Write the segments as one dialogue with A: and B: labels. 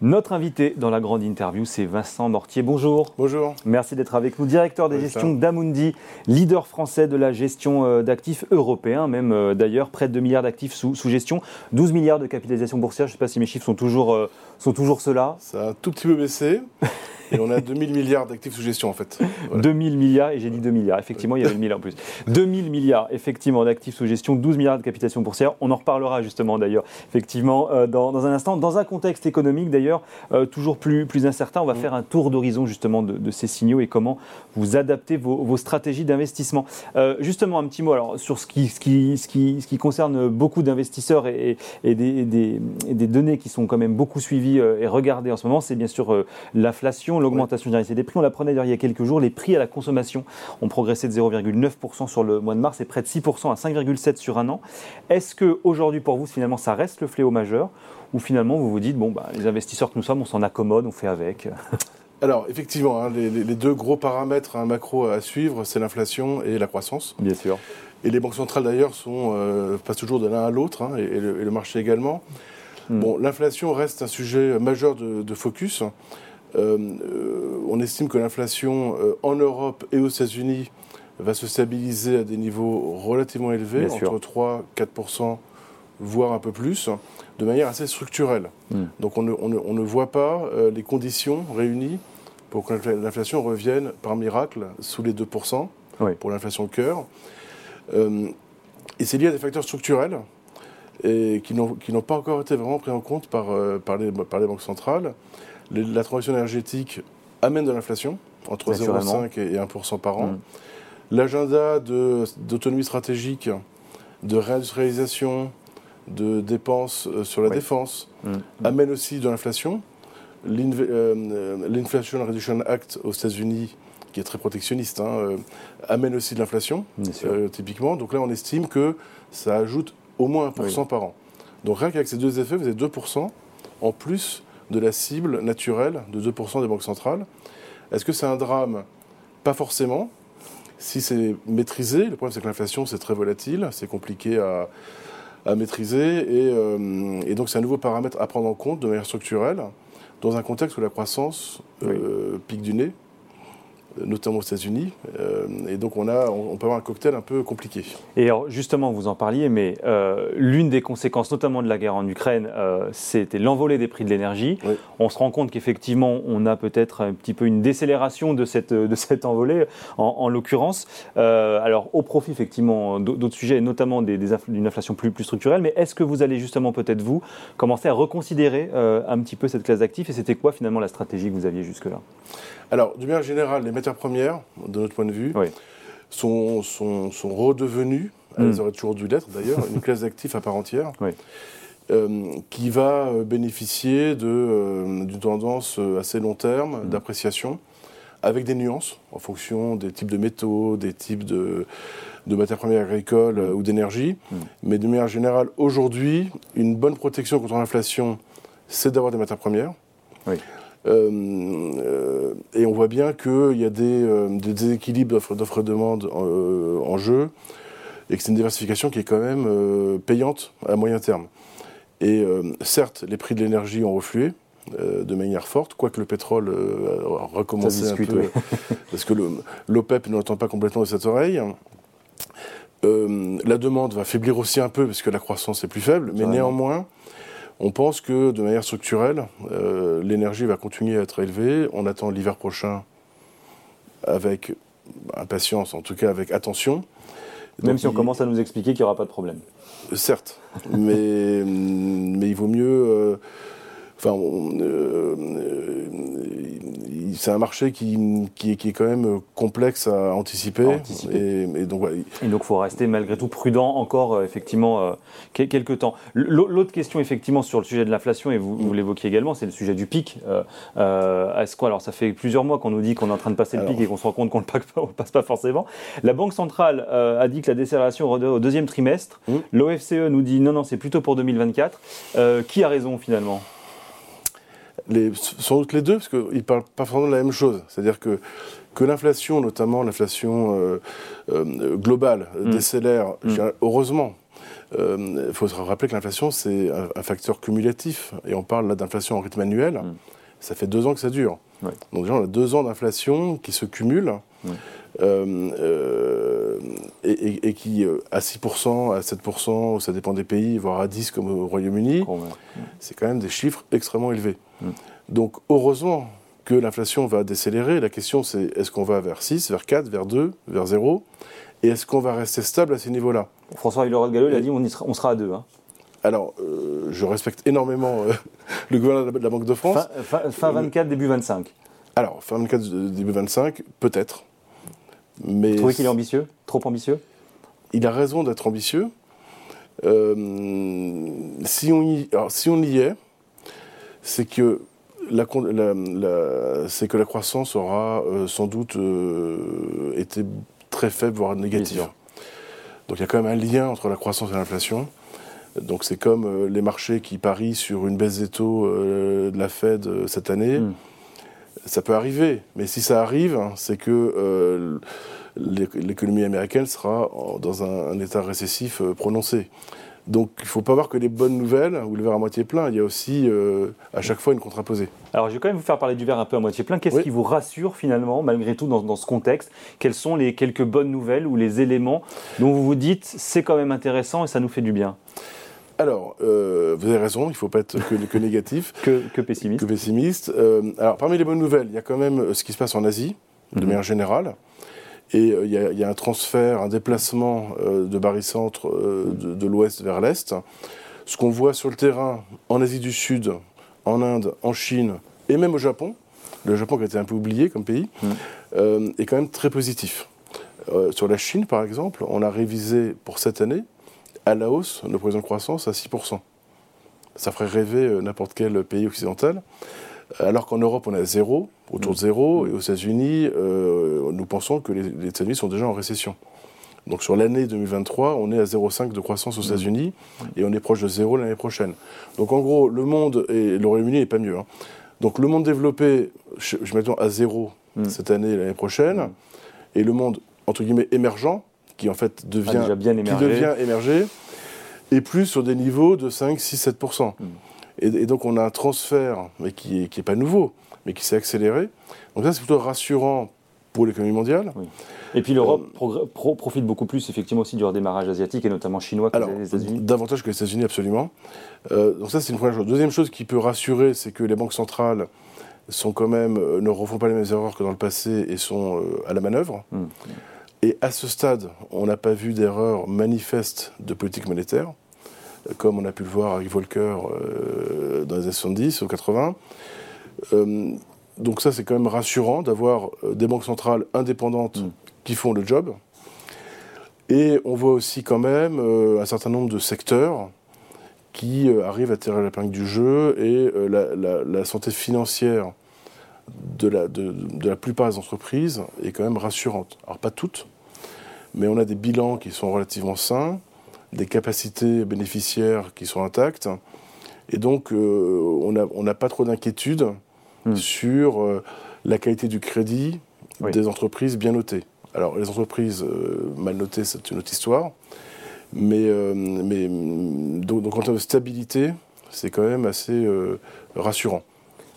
A: Notre invité dans la grande interview, c'est Vincent Mortier. Bonjour.
B: Bonjour.
A: Merci d'être avec nous, directeur des gestions d'Amundi, leader français de la gestion euh, d'actifs européens, même euh, d'ailleurs, près de 2 milliards d'actifs sous, gestion, 12 milliards de capitalisation boursière. Je ne sais pas si mes chiffres sont toujours, euh, sont toujours ceux-là.
B: Ça a un tout petit peu baissé. Et on a 2000 milliards d'actifs sous gestion en fait.
A: 2000 milliards, et j'ai dit 2 milliards. Effectivement, il y avait le milliard en plus. 2000 milliards, effectivement, d'actifs sous gestion, 12 milliards de capitalisation boursière. On en reparlera justement d'ailleurs, effectivement, euh, dans, un instant. Dans un contexte économique d'ailleurs, euh, toujours plus, plus incertain, on va mm. faire un tour d'horizon justement de, ces signaux et comment vous adaptez vos, stratégies d'investissement. Euh, justement, un petit mot alors, sur ce qui, ce qui, ce qui, ce qui concerne beaucoup d'investisseurs et, et, des, des, des, données qui sont quand même beaucoup suivies et regardées en ce moment, c'est bien sûr l'inflation l'augmentation généralisée des prix. On l'apprenait il y a quelques jours, les prix à la consommation ont progressé de 0,9% sur le mois de mars et près de 6% à 5,7% sur un an. Est-ce que aujourd'hui pour vous, finalement, ça reste le fléau majeur ou finalement vous vous dites, bon, bah, les investisseurs que nous sommes, on s'en accommode, on fait avec
B: Alors, effectivement, hein, les, deux gros paramètres hein, macro à suivre, c'est l'inflation et la croissance.
A: Bien sûr.
B: Et les banques centrales, d'ailleurs, sont euh, passent toujours de l'un à l'autre, hein, et, le, marché également. Hmm. Bon, l'inflation reste un sujet majeur de, de focus. Euh, euh, on estime que l'inflation euh, en Europe et aux États-Unis va se stabiliser à des niveaux relativement élevés, entre 3 4% voire un peu plus, de manière assez structurelle. Hmm. Donc on ne, voit pas les conditions réunies pour que l'inflation revienne par miracle sous les 2% pour l'inflation cœur. et c'est lié à des facteurs structurels et qui n'ont pas encore été vraiment pris en compte par, par, les, par les banques centrales la transition énergétique amène de l'inflation, entre 0,5 et 1% par an. Mm. L'agenda d'autonomie stratégique, de réindustrialisation, de dépenses euh, sur la défense mm. amène aussi de l'inflation. Euh, L'Inflation Reduction Act aux États-Unis, qui est très protectionniste, hein, euh, amène aussi de l'inflation, typiquement. Donc là, on estime que ça ajoute au moins 1% par an. Donc rien qu'avec ces deux effets, vous avez 2% en plus de la cible naturelle de 2% des banques centrales. Est-ce que c'est un drame? Pas forcément. Si c'est maîtrisé, le problème c'est que l'inflation c'est très volatile, c'est compliqué à, maîtriser euh, et, donc c'est un nouveau paramètre à prendre en compte de manière structurelle dans un contexte où la croissance euh, pique du nez notamment aux États-Unis. Euh, et donc on, a, on peut avoir un cocktail un peu compliqué.
A: Et alors justement, vous en parliez, mais euh, l'une des conséquences, notamment de la guerre en Ukraine, euh, c'était l'envolée des prix de l'énergie. On se rend compte qu'effectivement, on a peut-être un petit peu une décélération de cette, de cette envolée, en, l'occurrence. alors au profit effectivement d'autres sujets, notamment d'une des, inflation plus, plus structurelle. Mais est-ce que vous allez justement peut-être vous commencer à reconsidérer un petit peu cette classe d'actifs? Et c'était quoi finalement la stratégie que vous aviez jusque-là?
B: Alors, d'une manière générale, les matières premières, de notre point de vue, sont, sont, redevenues, elles mm. auraient toujours dû l'être d'ailleurs, une classe d'actifs à part entière. Euh, qui va euh, bénéficier euh, d'une tendance assez long terme mm. d'appréciation, avec des nuances en fonction des types de métaux, des types de, matières premières agricoles ou d'énergie. Mm. Mais de manière générale, aujourd'hui, une bonne protection contre l'inflation, c'est d'avoir des matières premières. Oui. Euh, euh, et on voit bien qu'il y a des, euh, déséquilibres d'offres-demande en, jeu et que c'est une diversification qui est quand même payante à moyen terme. Et certes, les prix de l'énergie ont reflué, de manière forte, quoique le pétrole a recommencé un peu, parce que l'OPEP ne l'entend pas complètement de cette oreille. la demande va faiblir aussi un peu parce que la croissance est plus faible, mais néanmoins, on pense que de manière structurelle, euh, l'énergie va continuer à être élevée. On attend l'hiver prochain avec impatience, en tout cas avec attention.
A: Même si on commence à nous expliquer qu'il n'y aura pas de problème.
B: Certes, mais, mais il vaut mieux. Euh, enfin, euh, c'est un marché qui, qui, est quand même complexe à anticiper.
A: Et, donc, il faut rester malgré tout prudent encore, euh, effectivement, euh, quelques temps. L'autre question, effectivement, sur le sujet de l'inflation, et vous, l'évoquiez également, c'est le sujet du pic. Euh, Est-ce quoi? Alors, ça fait plusieurs mois qu'on nous dit qu'on est en train de passer le pic et qu'on se rend compte qu'on ne le passe pas forcément. La Banque centrale a dit que la décélération au deuxième trimestre. Mmh. L'OFCE nous dit non, non, c'est plutôt pour 2024. qui a raison finalement?
B: Les, sans doute les deux, parce qu'ils ne parlent pas forcément de la même chose. C'est-à-dire que, que l'inflation, notamment l'inflation euh, euh, globale, mm. décélère, mm. heureusement. Il faut se rappeler que l'inflation, c'est un, facteur cumulatif. Et on parle là d'inflation en rythme annuel. Mm. Ça fait deux ans que ça dure. Donc déjà, on a deux ans d'inflation qui se cumulent. Et, qui, à 6%, à 7%, ça dépend des pays, voire à 10% comme au Royaume-Uni, c'est quand même des chiffres extrêmement élevés. Mm. Donc heureusement que l'inflation va décélérer. La question, c'est est-ce qu'on va vers 6, vers 4, vers 2, vers 0 Et est-ce qu'on va rester stable à ces niveaux-là?
A: François Villeroy Gallo, il a dit on, sera, on sera à 2. Hein.
B: Alors, euh, je respecte énormément euh, le gouvernement de la Banque de France.
A: Fin, 24, début 25
B: Alors, fin 24, début 25, peut-être.
A: Mais Vous trouvez qu'il est ambitieux Trop ambitieux
B: Il a raison d'être ambitieux. Euh, si, on y, si on y est, c'est que c'est que la croissance aura euh, sans doute euh, été très faible, voire négative. Donc il y a quand même un lien entre la croissance et l'inflation. Donc c'est comme les marchés qui parient sur une baisse des taux de la Fed cette année. Hmm. Ça peut arriver, mais si ça arrive, hein, c'est que l'économie américaine sera dans un état récessif prononcé. Donc il ne faut pas voir que les bonnes nouvelles ou le verre à moitié plein, il y a aussi euh, à chaque fois une contraposée.
A: Alors je vais quand même vous faire parler du verre un peu à moitié plein. Qu'est-ce qui vous rassure finalement, malgré tout, dans, ce contexte? Quelles sont les quelques bonnes nouvelles ou les éléments dont vous vous dites c'est quand même intéressant et ça nous fait du bien?
B: Alors, euh, vous avez raison, il ne faut pas être que, négatif.
A: que, pessimiste.
B: Que pessimiste. Euh, alors, parmi les bonnes nouvelles, il y a quand même ce qui se passe en Asie, de mhm. manière générale. Et euh, il y, a un transfert, un déplacement euh, de barycentre euh, de, de l'ouest vers l'est. Ce qu'on voit sur le terrain en Asie du Sud, en Inde, en Chine et même au Japon, le Japon qui a été un peu oublié comme pays, mm. est quand même très positif. sur la Chine, par exemple, on a révisé pour cette année à la hausse nos prévisions de croissance à 6%. Ça ferait rêver n'importe quel pays occidental. Alors qu'en Europe, on est à zéro, autour de zéro, et aux États-Unis, euh, nous pensons que les, États-Unis sont déjà en récession. Donc sur l'année 2023, on est à 0,5 de croissance aux mmh. États-Unis et on est proche de zéro l'année prochaine. Donc en gros, le monde et le Royaume-Uni n'est pas mieux. Hein. Donc le monde développé, je, m'attends à zéro cette année et l'année prochaine, et le monde entre guillemets émergent, qui en fait devient,
A: bien
B: qui devient émergé, est plus sur des niveaux de 5, 6, 7 et, donc on a un transfert, mais qui n'est qui est pas nouveau, mais qui s'est accéléré. Donc ça, c'est plutôt rassurant pour l'économie mondiale.
A: Et puis l'Europe euh, profite beaucoup plus effectivement aussi du redémarrage asiatique et notamment chinois que les États-Unis.
B: Davantage que les États-Unis, absolument. Euh, donc ça, c'est une première chose. Deuxième chose qui peut rassurer, c'est que les banques centrales sont quand même, euh, ne refont pas les mêmes erreurs que dans le passé et sont à la manœuvre. Hum. Et à ce stade, on n'a pas vu d'erreur manifeste de politique monétaire comme on a pu le voir avec Volcker euh, dans les années 70 ou 80. Euh, donc ça, c'est quand même rassurant d'avoir euh, des banques centrales indépendantes mm. qui font le job. Et on voit aussi quand même un certain nombre de secteurs qui arrivent à tirer la pingue du jeu et la, santé financière de la, de la plupart des entreprises est quand même rassurante. Alors pas toutes, mais on a des bilans qui sont relativement sains des capacités bénéficiaires qui sont intactes. Et donc, euh, on n'a pas trop d'inquiétude hmm. sur euh, la qualité du crédit des entreprises bien notées. Alors, les entreprises euh, mal notées, c'est une autre histoire. Mais, mais donc, donc, en termes de stabilité, c'est quand même assez rassurant.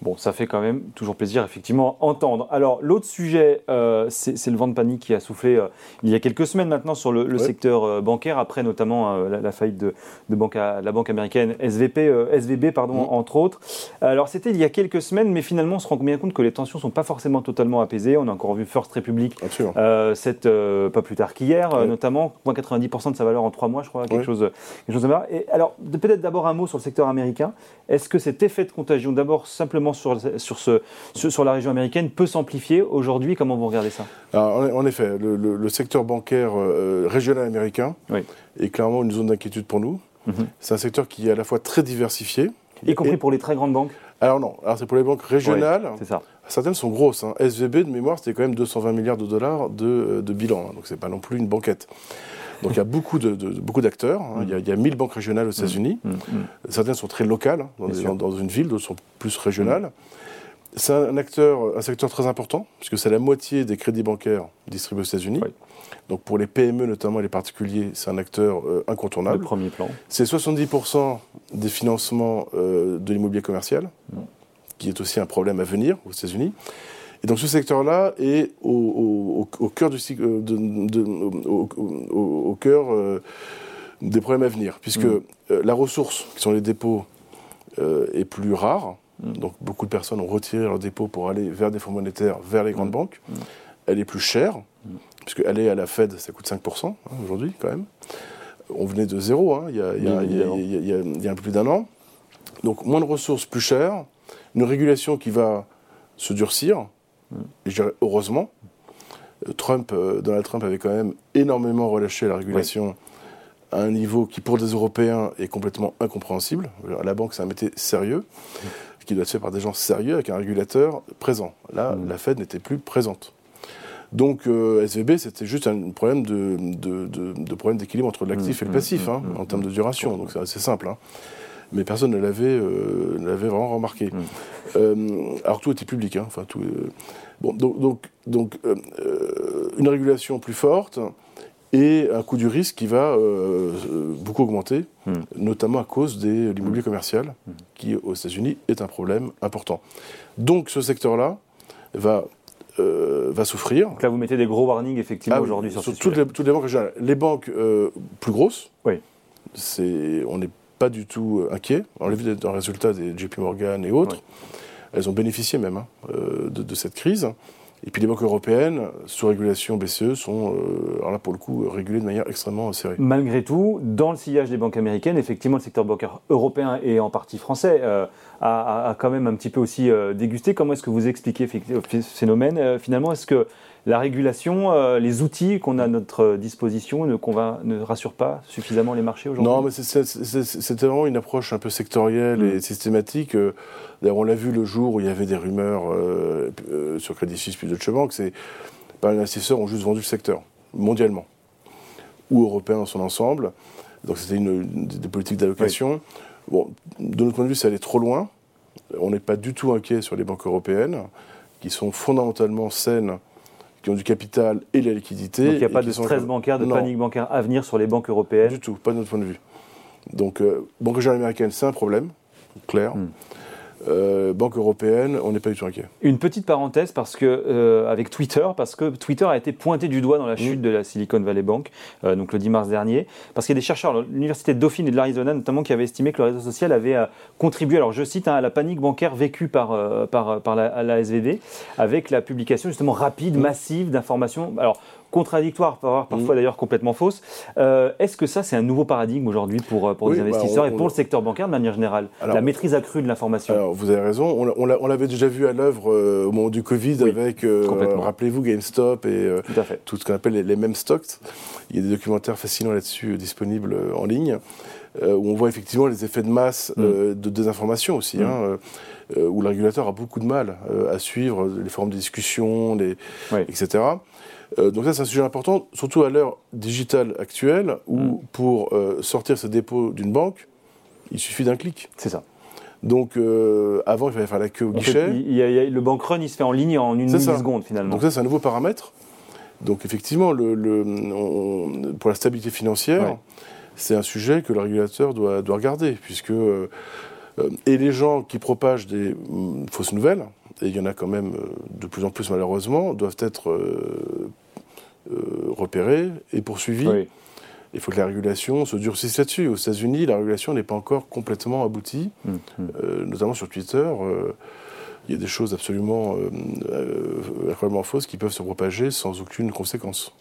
A: Bon, ça fait quand même toujours plaisir, effectivement, entendre. Alors, l'autre sujet, euh, c'est le vent de panique qui a soufflé euh, il y a quelques semaines maintenant sur le, secteur euh, bancaire, après notamment la, faillite de, banque la banque américaine SVP, SVB, pardon, mm. entre autres. Alors, c'était il y a quelques semaines, mais finalement, on se rend bien compte que les tensions ne sont pas forcément totalement apaisées. On a encore vu First Republic, cette, pas plus tard qu'hier, notamment, moins 90% de sa valeur en trois mois, je crois, quelque, chose, quelque chose de Et alors, peut-être d'abord un mot sur le secteur américain. Est-ce que cet effet de contagion, d'abord simplement sur, sur, ce, sur la région américaine peut s'amplifier aujourd'hui Comment vous regardez ça?
B: En effet, le, secteur bancaire euh, régional américain est clairement une zone d'inquiétude pour nous. Mhm. C'est un secteur qui est à la fois très diversifié.
A: Y compris pour les très grandes banques?
B: Alors non, alors c'est pour les banques régionales. ça. Certaines sont grosses. Hein. SVB, de mémoire, c'était quand même 220 milliards de dollars de, de bilan. Hein. donc c'est pas non plus une banquette. Donc il y a beaucoup de, beaucoup d'acteurs. Hein. Il, y a 1000 banques régionales aux mm. États-Unis. Mm. Mm. Certaines sont très locales, hein, dans, dans, une ville, d'autres sont plus régionales. c'est un, acteur, un secteur très important, puisque c'est la moitié des crédits bancaires distribués aux États-Unis. Donc pour les PME, notamment les particuliers, c'est un acteur euh, incontournable.
A: Le premier plan.
B: C'est 70% des financements euh, de l'immobilier commercial, mm. qui est aussi un problème à venir aux États-Unis. Et donc ce secteur-là est au, cœur, du, de, au, cœur des problèmes à venir, puisque mm. la ressource, qui sont les dépôts, est plus rare. Mm. Donc beaucoup de personnes ont retiré leurs dépôts pour aller vers des fonds monétaires, vers les grandes mm. banques. Elle est plus chère, puisque aller à la Fed, ça coûte 5% aujourd'hui quand même. On venait de zéro hein, il, y a, un peu plus d'un an. Donc moins de ressources, plus chères, une régulation qui va se durcir, heureusement. Trump, euh, Donald Trump avait quand même énormément relâché la régulation à un niveau qui, pour des Européens, est complètement incompréhensible. La banque, c'est un métier sérieux qui doit être fait par des gens sérieux avec un régulateur présent. Là, mmh. la Fed n'était plus présente. Donc euh, SVB, c'était juste un problème de, de, problème d'équilibre entre l'actif mmh, et le mmh, passif, hein, en termes de duration. Donc c'est assez simple. Hein. Mais personne ne l'avait, euh, vraiment remarqué. Euh, alors tout était public. Hein, enfin, tout, bon, donc, donc, donc une régulation plus forte, et un coût du risque qui va euh, beaucoup augmenter, hmm. notamment à cause de l'immobilier hmm. commercial, qui aux États-Unis est un problème important. Donc ce secteur-là va, euh, va souffrir.
A: Donc là, vous mettez des gros warnings effectivement ah aujourd'hui sur,
B: toutes les, toutes les banques Les banques euh, plus grosses,
A: oui.
B: on n'est pas du tout inquiet. On l'a vu dans le résultat des JP Morgan et autres. Elles ont bénéficié même hein, de, de, cette crise. Et puis les banques européennes, sous régulation BCE, sont, euh, là pour le coup, régulées de manière extrêmement serrée.
A: Malgré tout, dans le sillage des banques américaines, effectivement, le secteur bancaire européen et en partie français euh, a, quand même un petit peu aussi euh, dégusté. Comment est-ce que vous expliquez ce phénomène Finalement, est-ce que la régulation, euh, les outils qu'on a à notre disposition ne, ne rassurent pas suffisamment les marchés aujourd'hui?
B: Non, mais c'était vraiment une approche un peu sectorielle et mm. systématique. Euh, d'ailleurs, on l'a vu le jour où il y avait des rumeurs euh, sur Crédit Suisse puis Deutsche Bank, c'est pas les investisseurs ont juste vendu le secteur, mondialement, ou européen dans son ensemble. Donc c'était une, des politiques d'allocation. Bon, de notre point de vue, ça allait trop loin. On n'est pas du tout inquiet sur les banques européennes, qui sont fondamentalement saines qui ont du capital et la liquidité.
A: Donc il n'y a pas de stress bancaire, de panique bancaire à venir sur les banques européennes
B: Du tout, pas de notre point de vue. Donc, euh, Banque Générale américaine, c'est un problème, clair. Hmm. Euh, banque européenne, on n'est pas du tout inquiet.
A: Une petite parenthèse parce que euh, avec Twitter, parce que Twitter a été pointé du doigt dans la chute mm. de la Silicon Valley Bank, euh, donc le 10 mars dernier, parce qu'il y a des chercheurs, l'université de Dauphine et de l'Arizona notamment, qui avaient estimé que le réseau social avait contribué, alors je cite, hein, à la panique bancaire vécue par, par, par la, la, SVD, avec la publication justement rapide, mm. massive d'informations. Alors contradictoire, parfois mm. d'ailleurs complètement fausse. Euh, est-ce que ça, c'est un nouveau paradigme aujourd'hui pour, euh, pour les bah, investisseurs et pour le secteur bancaire de manière générale La maîtrise accrue de l'information?
B: vous avez raison. On, l'avait déjà vu à l'œuvre euh, au moment du Covid avec, rappelez-vous, GameStop et tout, ce qu'on appelle les, mêmes stocks. Il y a des documentaires fascinants là-dessus disponibles en ligne. où on voit effectivement les effets de masse mm. de désinformation aussi, mm. hein, où le régulateur a beaucoup de mal à suivre les formes de discussion, les, etc. Euh, donc ça, c'est un sujet important, surtout à l'heure digitale actuelle, où mm. pour euh, sortir ce dépôt d'une banque, il suffit d'un clic.
A: C'est ça.
B: Donc euh, avant, il fallait faire la queue au guichet.
A: le bank run, il se fait en ligne en une milliseconde finalement.
B: Donc ça, c'est un nouveau paramètre. Donc effectivement, le, pour la stabilité financière, c'est un sujet que le régulateur doit, doit regarder, puisque et les gens qui propagent des mm, fausses nouvelles, et il y en a quand même euh, de plus en plus malheureusement, doivent être euh, euh, repérés et poursuivis. Il faut que la régulation se durcisse là-dessus. Aux États-Unis, la régulation n'est pas encore complètement aboutie, mmh, mmh. notamment sur Twitter. il y a des choses absolument, incroyablement fausses qui peuvent se propager sans aucune conséquence.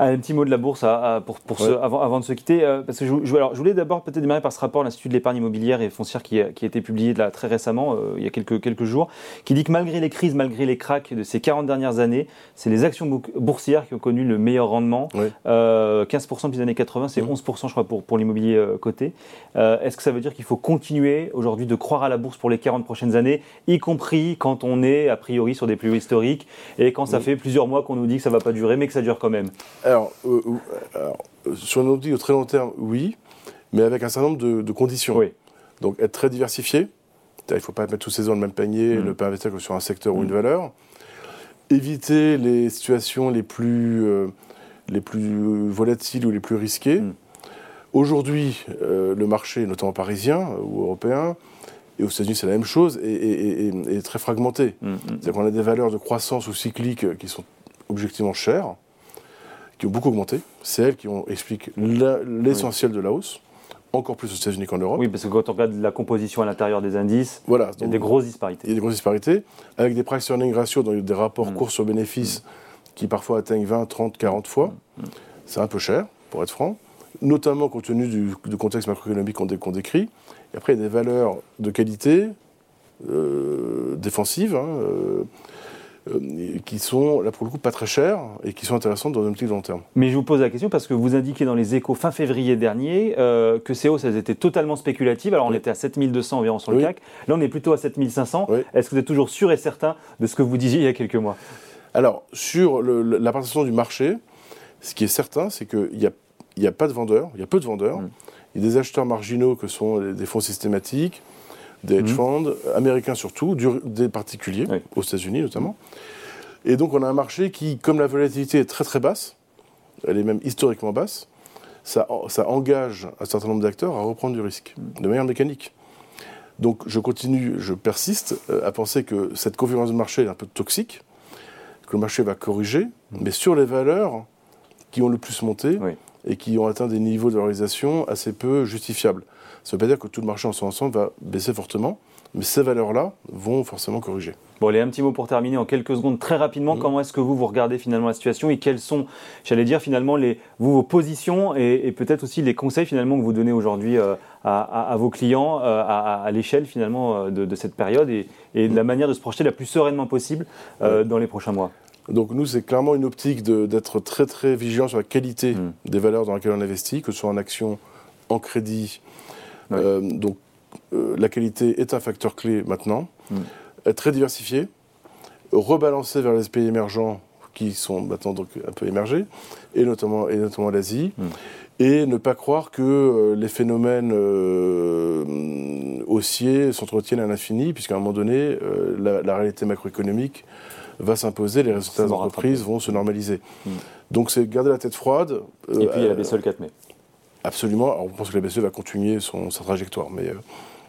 A: Un petit mot de la bourse pour, pour avant, avant, de se quitter. Euh, parce que je, alors, je voulais d'abord peut-être démarrer par ce rapport à l'Institut de l'épargne immobilière et foncière qui, a, qui a été publié là, très récemment, euh, il y a quelques, quelques jours, qui dit que malgré les crises, malgré les cracks de ces 40 dernières années, c'est les actions boursières qui ont connu le meilleur rendement. 15% euh, depuis les années 80, c'est 11% je crois pour, pour l'immobilier coté. Est-ce que ça veut dire qu'il faut continuer aujourd'hui de croire à la bourse pour les 40 prochaines années, y compris quand on est a priori sur des plus hauts historiques et quand ça fait plusieurs mois qu'on nous dit que ça ne va pas durer mais que ça dure quand même?
B: Alors, euh, euh, sur un optique de très long terme, oui, mais avec un certain nombre de, conditions. Donc, être très diversifié, Il ne faut pas mettre tous ses œufs dans le même panier, mm. ne pas investir que sur un secteur ou une valeur. Éviter les situations les plus, les plus volatiles ou les plus risquées. Aujourd'hui, le marché, notamment parisien ou européen, et aux États-Unis, c'est la même chose, et, très fragmenté. Mm, mm. C'est-à-dire qu'on a des valeurs de croissance ou cycliques qui sont objectivement chères, qui ont beaucoup augmenté. C'est elles qui ont, expliquent l'essentiel de la hausse, encore plus aux États-Unis qu'en Europe.
A: Oui, parce que quand on regarde la composition à l'intérieur des indices, voilà, il y a des grosses disparités.
B: Il y a des grosses disparités, avec des price earning ratio, donc des rapports mm. cours sur bénéfices, qui parfois atteignent 20, 30, 40 fois. C'est un peu cher, pour être franc, notamment compte tenu du, contexte macroéconomique qu'on décrit. Et après, il y a des valeurs de qualité euh, défensives hein, euh, qui sont, là pour le coup, pas très chères et qui sont intéressantes dans un petit long terme.
A: Mais je vous pose la question parce que vous indiquez dans les échos fin février dernier que ces hausses, elles étaient totalement spéculatives. Alors on était à 7200 environ sur le CAC. Là, on est plutôt à 7500. Est-ce que vous êtes toujours sûr et certain de ce que vous disiez il y a quelques mois?
B: Alors, sur la participation du marché, ce qui est certain, c'est qu'il n'y a, a, pas de vendeurs, il y a peu de vendeurs. Mm. Il y a des acheteurs marginaux que sont des fonds systématiques, des hedge mhm. funds, américains surtout, des particuliers, aux États-Unis notamment. Et donc on a un marché qui, comme la volatilité est très très basse, elle est même historiquement basse, ça, ça engage un certain nombre d'acteurs à reprendre du risque, de manière mécanique. Donc je continue, je persiste euh, à penser que cette conférence de marché est un peu toxique, que le marché va corriger, mhm. mais sur les valeurs qui ont le plus monté, et qui ont atteint des niveaux de valorisation assez peu justifiables. Ça ne veut pas dire que tout le marché en son ensemble va baisser fortement, mais ces valeurs-là vont forcément corriger.
A: Bon, allez, un petit mot pour terminer en quelques secondes, très rapidement. Mm. Comment est-ce que vous, vous regardez finalement la situation et quelles sont, j'allais dire, finalement, les, vous, vos positions et, peut-être aussi les conseils finalement que vous donnez aujourd'hui euh, à, vos clients euh, à, l'échelle finalement euh, de, cette période et, de la manière de se projeter la plus sereinement possible dans les prochains mois?
B: Donc nous, c'est clairement une optique d'être très très vigilant sur la qualité mm. des valeurs dans lesquelles on investit, que ce soit en action, en crédit. Euh, donc euh, la qualité est un facteur clé maintenant. Mm. Être très diversifié, rebalancer vers les pays émergents qui sont maintenant donc un peu émergés, et notamment, et notamment l'Asie. Mm. Et ne pas croire que euh, les phénomènes haussiers s'entretiennent à l'infini, puisqu'à un moment donné, la, la, réalité macroéconomique va s'imposer, les résultats d'entreprise vont se normaliser. Hmm. Donc c'est garder la tête froide.
A: Euh, Et puis il y a la BCE le 4 mai.
B: Absolument. Alors, on pense que la BCE va continuer son, sa trajectoire. Mais, euh,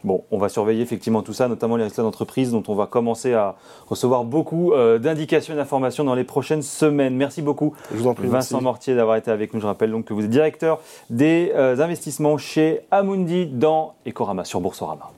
A: Bon, on va surveiller effectivement tout ça, notamment les résultats d'entreprise dont on va commencer à recevoir beaucoup euh, d'indications et d'informations dans les prochaines semaines. Merci beaucoup,
B: Je vous en prie,
A: Vincent Mortier, d'avoir été avec nous. Je rappelle donc que vous êtes directeur des investissements chez Amundi dans Ecorama sur Boursorama.